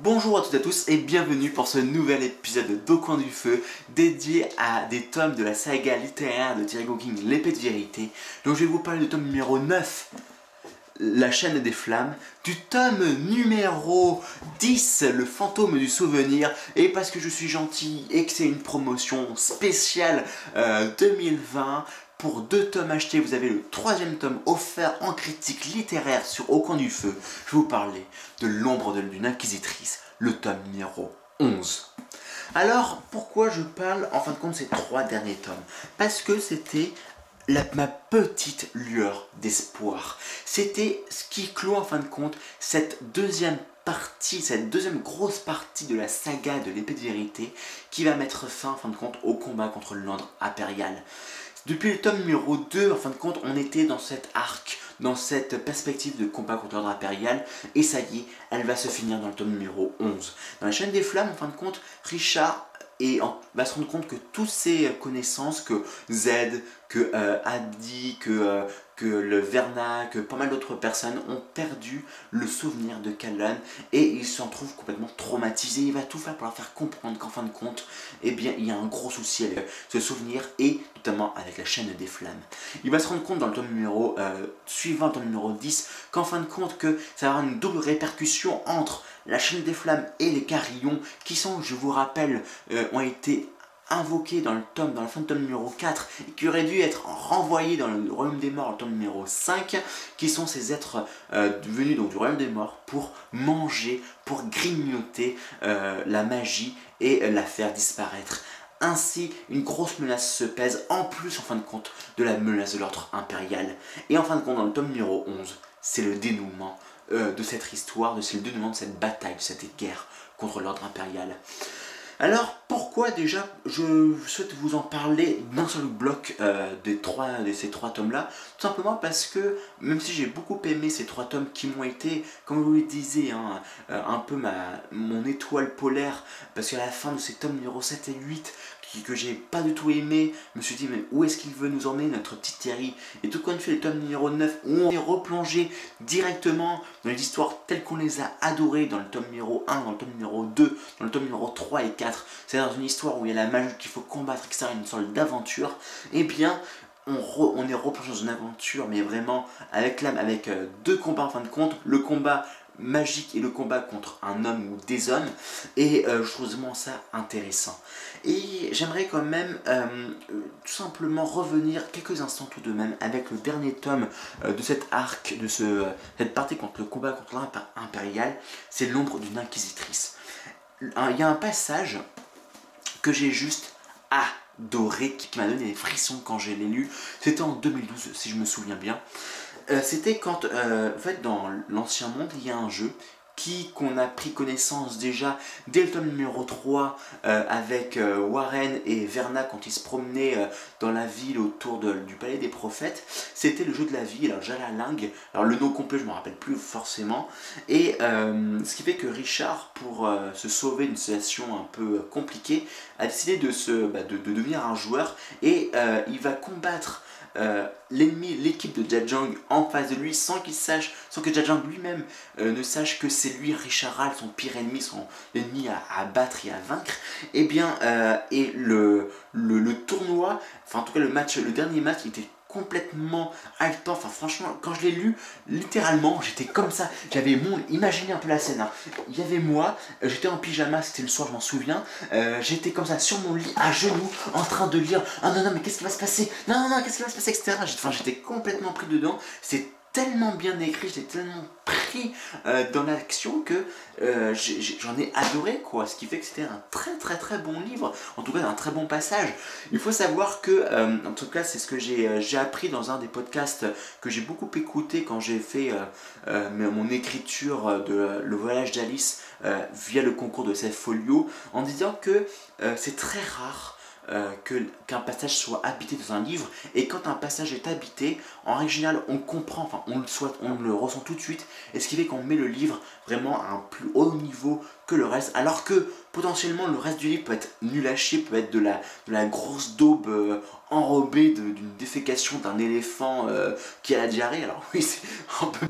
Bonjour à toutes et à tous et bienvenue pour ce nouvel épisode d'Au coin du feu dédié à des tomes de la saga littéraire de Thierry King, L'épée de vérité. Donc je vais vous parler du tome numéro 9, La chaîne des flammes, du tome numéro 10, Le fantôme du souvenir, et parce que je suis gentil et que c'est une promotion spéciale 2020, euh, pour deux tomes achetés, vous avez le troisième tome offert en critique littéraire sur Au coin du feu. Je vais vous parler de L'ombre d'une inquisitrice, le tome numéro 11. Alors, pourquoi je parle en fin de compte ces trois derniers tomes? Parce que c'était ma petite lueur d'espoir. C'était ce qui clôt en fin de compte cette deuxième partie, cette deuxième grosse partie de la saga de l'épée de vérité qui va mettre fin en fin de compte au combat contre l'ordre impérial. Depuis le tome numéro 2, en fin de compte, on était dans cet arc, dans cette perspective de combat contre l'ordre impérial, et ça y est, elle va se finir dans le tome numéro 11. Dans la chaîne des flammes, en fin de compte, Richard va se rendre compte que toutes ces connaissances, que Z, que euh, que, euh, que le Verna, que pas mal d'autres personnes ont perdu le souvenir de Callan et il s'en trouve complètement traumatisé. Il va tout faire pour leur faire comprendre qu'en fin de compte, eh bien, il y a un gros souci avec ce souvenir et notamment avec la chaîne des flammes. Il va se rendre compte dans le tome numéro euh, suivant, le tome numéro 10, qu'en fin de compte que ça va avoir une double répercussion entre la chaîne des flammes et les carillons qui sont, je vous rappelle, ont été invoqué dans le tome, dans la fin de tome numéro 4, et qui aurait dû être renvoyé dans le royaume des morts, le tome numéro 5, qui sont ces êtres euh, venus donc du royaume des morts pour manger, pour grignoter euh, la magie et la faire disparaître. Ainsi, une grosse menace se pèse, en plus en fin de compte de la menace de l'ordre impérial. Et en fin de compte, dans le tome numéro 11, c'est le dénouement euh, de cette histoire, c'est le dénouement de cette bataille, de cette guerre contre l'ordre impérial. Alors pourquoi déjà je souhaite vous en parler d'un seul bloc euh, des trois, de ces trois tomes-là? Tout simplement parce que même si j'ai beaucoup aimé ces trois tomes qui m'ont été, comme vous le disais, hein, euh, un peu ma, mon étoile polaire, parce qu'à la fin de ces tomes numéro 7 et 8, que j'ai pas du tout aimé. Je me suis dit, mais où est-ce qu'il veut nous emmener, notre petite Thierry Et tout quand on fait les tomes numéro 9, où on est replongé directement dans les histoires telles qu'on les a adorées dans le tome numéro 1, dans le tome numéro 2, dans le tome numéro 3 et 4. C'est dans une histoire où il y a la magie qu'il faut combattre, etc. Une sorte d'aventure. Eh bien, on, on, est replongé dans une aventure, mais vraiment avec l'âme, avec euh, deux combats en fin de compte. Le combat magique et le combat contre un homme ou des hommes. Et euh, je trouve vraiment ça intéressant. Et j'aimerais quand même euh, tout simplement revenir quelques instants tout de même avec le dernier tome euh, de cet arc, de ce, cette partie contre le combat contre l'impérial. C'est l'ombre d'une inquisitrice. Il y a un passage que j'ai juste adoré, qui m'a donné des frissons quand j'ai lu. C'était en 2012, si je me souviens bien. Euh, c'était quand, euh, en fait, dans l'ancien monde, il y a un jeu qui qu'on a pris connaissance déjà dès le tome numéro 3 euh, avec Warren et Verna quand ils se promenaient dans la ville autour du palais des prophètes. C'était le jeu de la vie alors Jalaling alors le nom complet je ne me rappelle plus forcément. Et ce qui fait que Richard pour se sauver d'une situation un peu compliquée a décidé de, se, bah, de, devenir un joueur. Et il va combattre euh, l'ennemi, l'équipe de Jajang en face de lui sans qu'il sache, sans que Jajang lui-même euh, ne sache que c'est lui, Richard Hall, son pire ennemi, son ennemi à, battre et à vaincre, et eh bien, euh, et le, le, le, tournoi, enfin en tout cas le match, le dernier match, était complètement haletant. Enfin, franchement, quand je l'ai lu, littéralement, j'étais comme ça. J'avais mon. Imaginez un peu la scène. Hein. Il y avait moi, euh, j'étais en pyjama, c'était le soir, je m'en souviens. Euh, j'étais comme ça sur mon lit, à genoux, en train de lire. Ah non, non, mais qu'est-ce qui va se passer? Non, non, non, qu'est-ce qui va se passer, etc. Enfin, j'étais complètement pris dedans. C'est tellement bien écrit, j'étais tellement pris euh, dans l'action que euh, j'en ai, adoré quoi. Ce qui fait que c'était un très très très bon livre, en tout cas un très bon passage. Il faut savoir que, euh, en tout cas c'est ce que j'ai appris dans un des podcasts que j'ai beaucoup écouté quand j'ai fait mon écriture de Le voyage d'Alice via le concours de folio, en disant que c'est très rare euh, qu'un passage soit habité dans un livre. Et quand un passage est habité, en règle générale, on comprend, enfin, on le, soit, on le ressent tout de suite. Et ce qui fait qu'on met le livre vraiment à un plus haut niveau que le reste. Alors que potentiellement, le reste du livre peut être nul à chier, peut être de la, grosse daube euh, enrobé d'une défécation d'un éléphant euh, qui a la diarrhée. Alors oui, c'est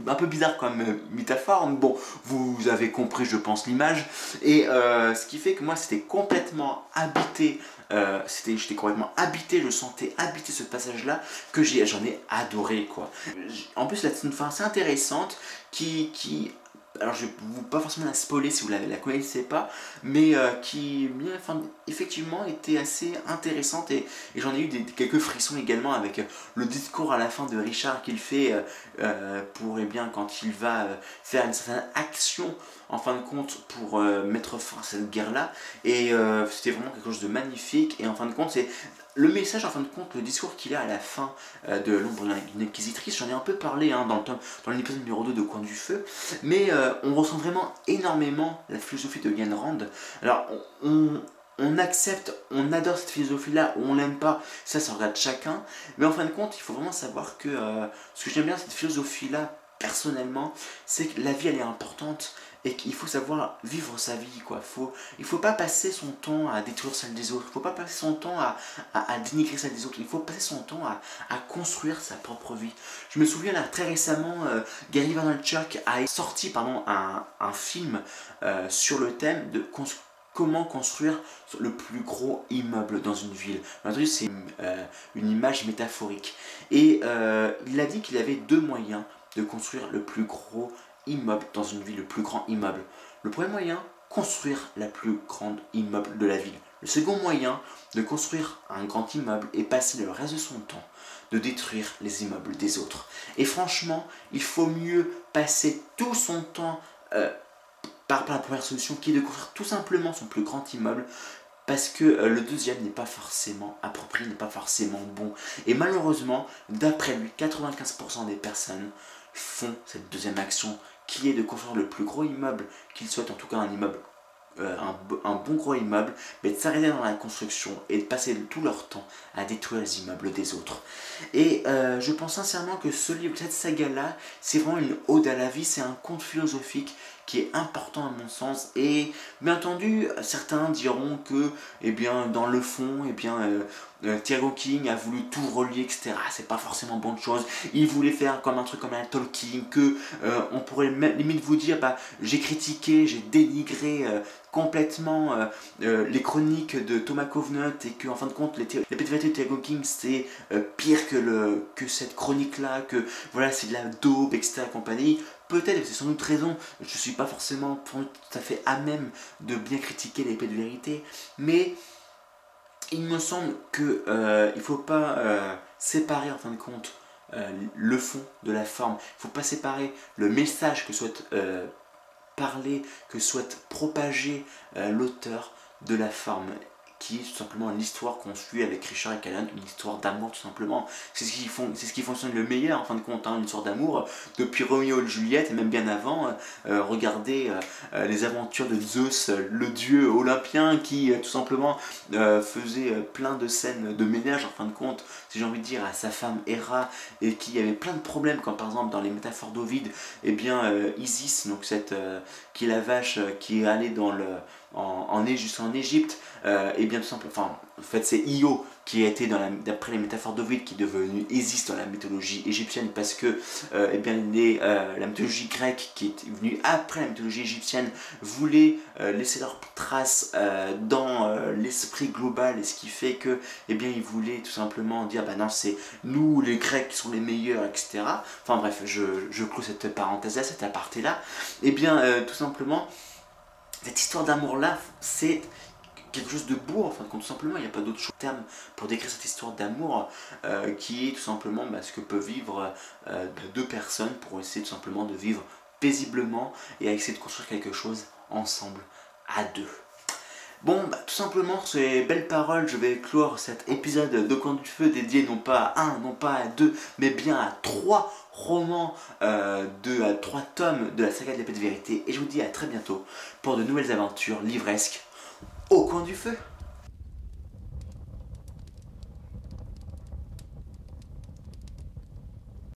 un peu, bizarre comme euh, métaphore, mais bon, vous avez compris, je pense, l'image. Et ce qui fait que moi, c'était complètement habité, c'était j'étais complètement habité, je sentais habité ce passage-là, que j'en ai, adoré, quoi. En plus, c'est une fin assez intéressante qui, qui alors je vais vous pas forcément la spoiler si vous la, la connaissez pas, mais euh, qui enfin, effectivement était assez intéressante et, j'en ai eu quelques frissons également avec euh, le discours à la fin de Richard qu'il fait euh, pour et eh bien quand il va faire une certaine action en fin de compte pour mettre fin à cette guerre là et c'était vraiment quelque chose de magnifique. Et en fin de compte c'est le message, en fin de compte, le discours qu'il a à la fin euh, de l'ombre d'une inquisitrice, j'en ai un peu parlé hein, dans, dans l'épisode numéro 2 de Coin du Feu, mais euh, on ressent vraiment énormément la philosophie de Yann Rand. Alors, on, accepte, on adore cette philosophie-là, ou on l'aime pas, ça, ça regarde chacun, mais en fin de compte, il faut vraiment savoir que euh, ce que j'aime bien, cette philosophie-là, personnellement, c'est que la vie, elle est importante, et qu'il faut savoir vivre sa vie quoi. Faut, il faut pas passer son temps à détruire celle des autres, il faut pas passer son temps à, à, dénigrer celle des autres, il faut passer son temps à, à, construire sa propre vie. Je me souviens là très récemment, euh, Gary Vaynerchuk a sorti pardon, un, un film euh, sur le thème de comment construire le plus gros immeuble dans une ville. C'est une, euh, une, image métaphorique. Et il a dit qu'il avait deux moyens de construire le plus gros immeuble dans une ville, le plus grand immeuble. Le premier moyen, construire la plus grande immeuble de la ville. Le second moyen, de construire un grand immeuble et passer le reste de son temps de détruire les immeubles des autres. Et franchement, il faut mieux passer tout son temps euh, par, la première solution qui est de construire tout simplement son plus grand immeuble parce que euh, le deuxième n'est pas forcément approprié, n'est pas forcément bon. Et malheureusement, d'après lui, 95% des personnes font cette deuxième action qui est de construire le plus gros immeuble qu'ils souhaitent, en tout cas un immeuble, euh, un, bon gros immeuble, mais de s'arrêter dans la construction et de passer tout leur temps à détruire les immeubles des autres. Et euh, je pense sincèrement que ce livre, cette saga-là, c'est vraiment une ode à la vie, c'est un conte philosophique qui est important à mon sens. Et bien entendu, certains diront que, eh bien, dans le fond, eh bien, euh, euh, Thiago King a voulu tout relier, etc. C'est pas forcément bonne chose. Il voulait faire comme un truc comme un Tolkien, que euh, on pourrait limite vous dire, bah, j'ai critiqué, j'ai dénigré complètement les chroniques de Thomas Covenant et que en fin de compte les, les de Thiago King c'est pire que, le, que cette chronique là, que voilà c'est de la dope, etc. compagnie peut-être, c'est sans doute raison, je ne suis pas forcément tout à fait à même de bien critiquer l'épée de vérité, mais il me semble qu'il euh, ne faut pas euh, séparer en fin de compte euh, le fond de la forme. Il ne faut pas séparer le message que souhaite parler, que souhaite propager l'auteur de la forme qui est tout simplement l'histoire qu'on suit avec Richard et Callan, une histoire d'amour tout simplement. C'est ce, qui fonctionne le meilleur en fin de compte, hein, une histoire d'amour depuis Romeo et Juliette et même bien avant. Euh, regardez euh, euh, les aventures de Zeus, le dieu olympien qui tout simplement faisait plein de scènes de ménage en fin de compte, si j'ai envie de dire, à sa femme Héra et qui avait plein de problèmes comme par exemple dans les métaphores d'Ovide, et eh bien Isis, donc cette qui est la vache qui est allée dans le en, en, en Égypte, euh, et bien tout simplement, enfin, en fait, c'est Io qui a été, d'après les métaphores d'Ovid, qui est devenu Isis dans la mythologie égyptienne, parce que euh, eh bien, euh, la mythologie grecque, qui est venue après la mythologie égyptienne, voulait laisser leur trace dans l'esprit global, et ce qui fait que, eh bien, ils voulaient tout simplement dire, bah non, c'est nous, les Grecs, qui sont les meilleurs, etc. Enfin bref, je, je clôt cette parenthèse-là, cette aparté-là. Et eh bien, tout simplement, cette histoire d'amour-là, c'est quelque chose de beau, enfin, tout simplement, il n'y a pas d'autre terme pour décrire cette histoire d'amour euh, qui est tout simplement bah, ce que peuvent vivre euh, deux personnes pour essayer tout simplement de vivre paisiblement et à essayer de construire quelque chose ensemble à deux. Bon, bah, tout simplement, ces belles paroles, je vais clore cet épisode de Coin du Feu dédié non pas à un, non pas à deux, mais bien à trois romans, euh, de, trois tomes de la saga de l'épée de vérité. Et je vous dis à très bientôt pour de nouvelles aventures livresques au coin du feu.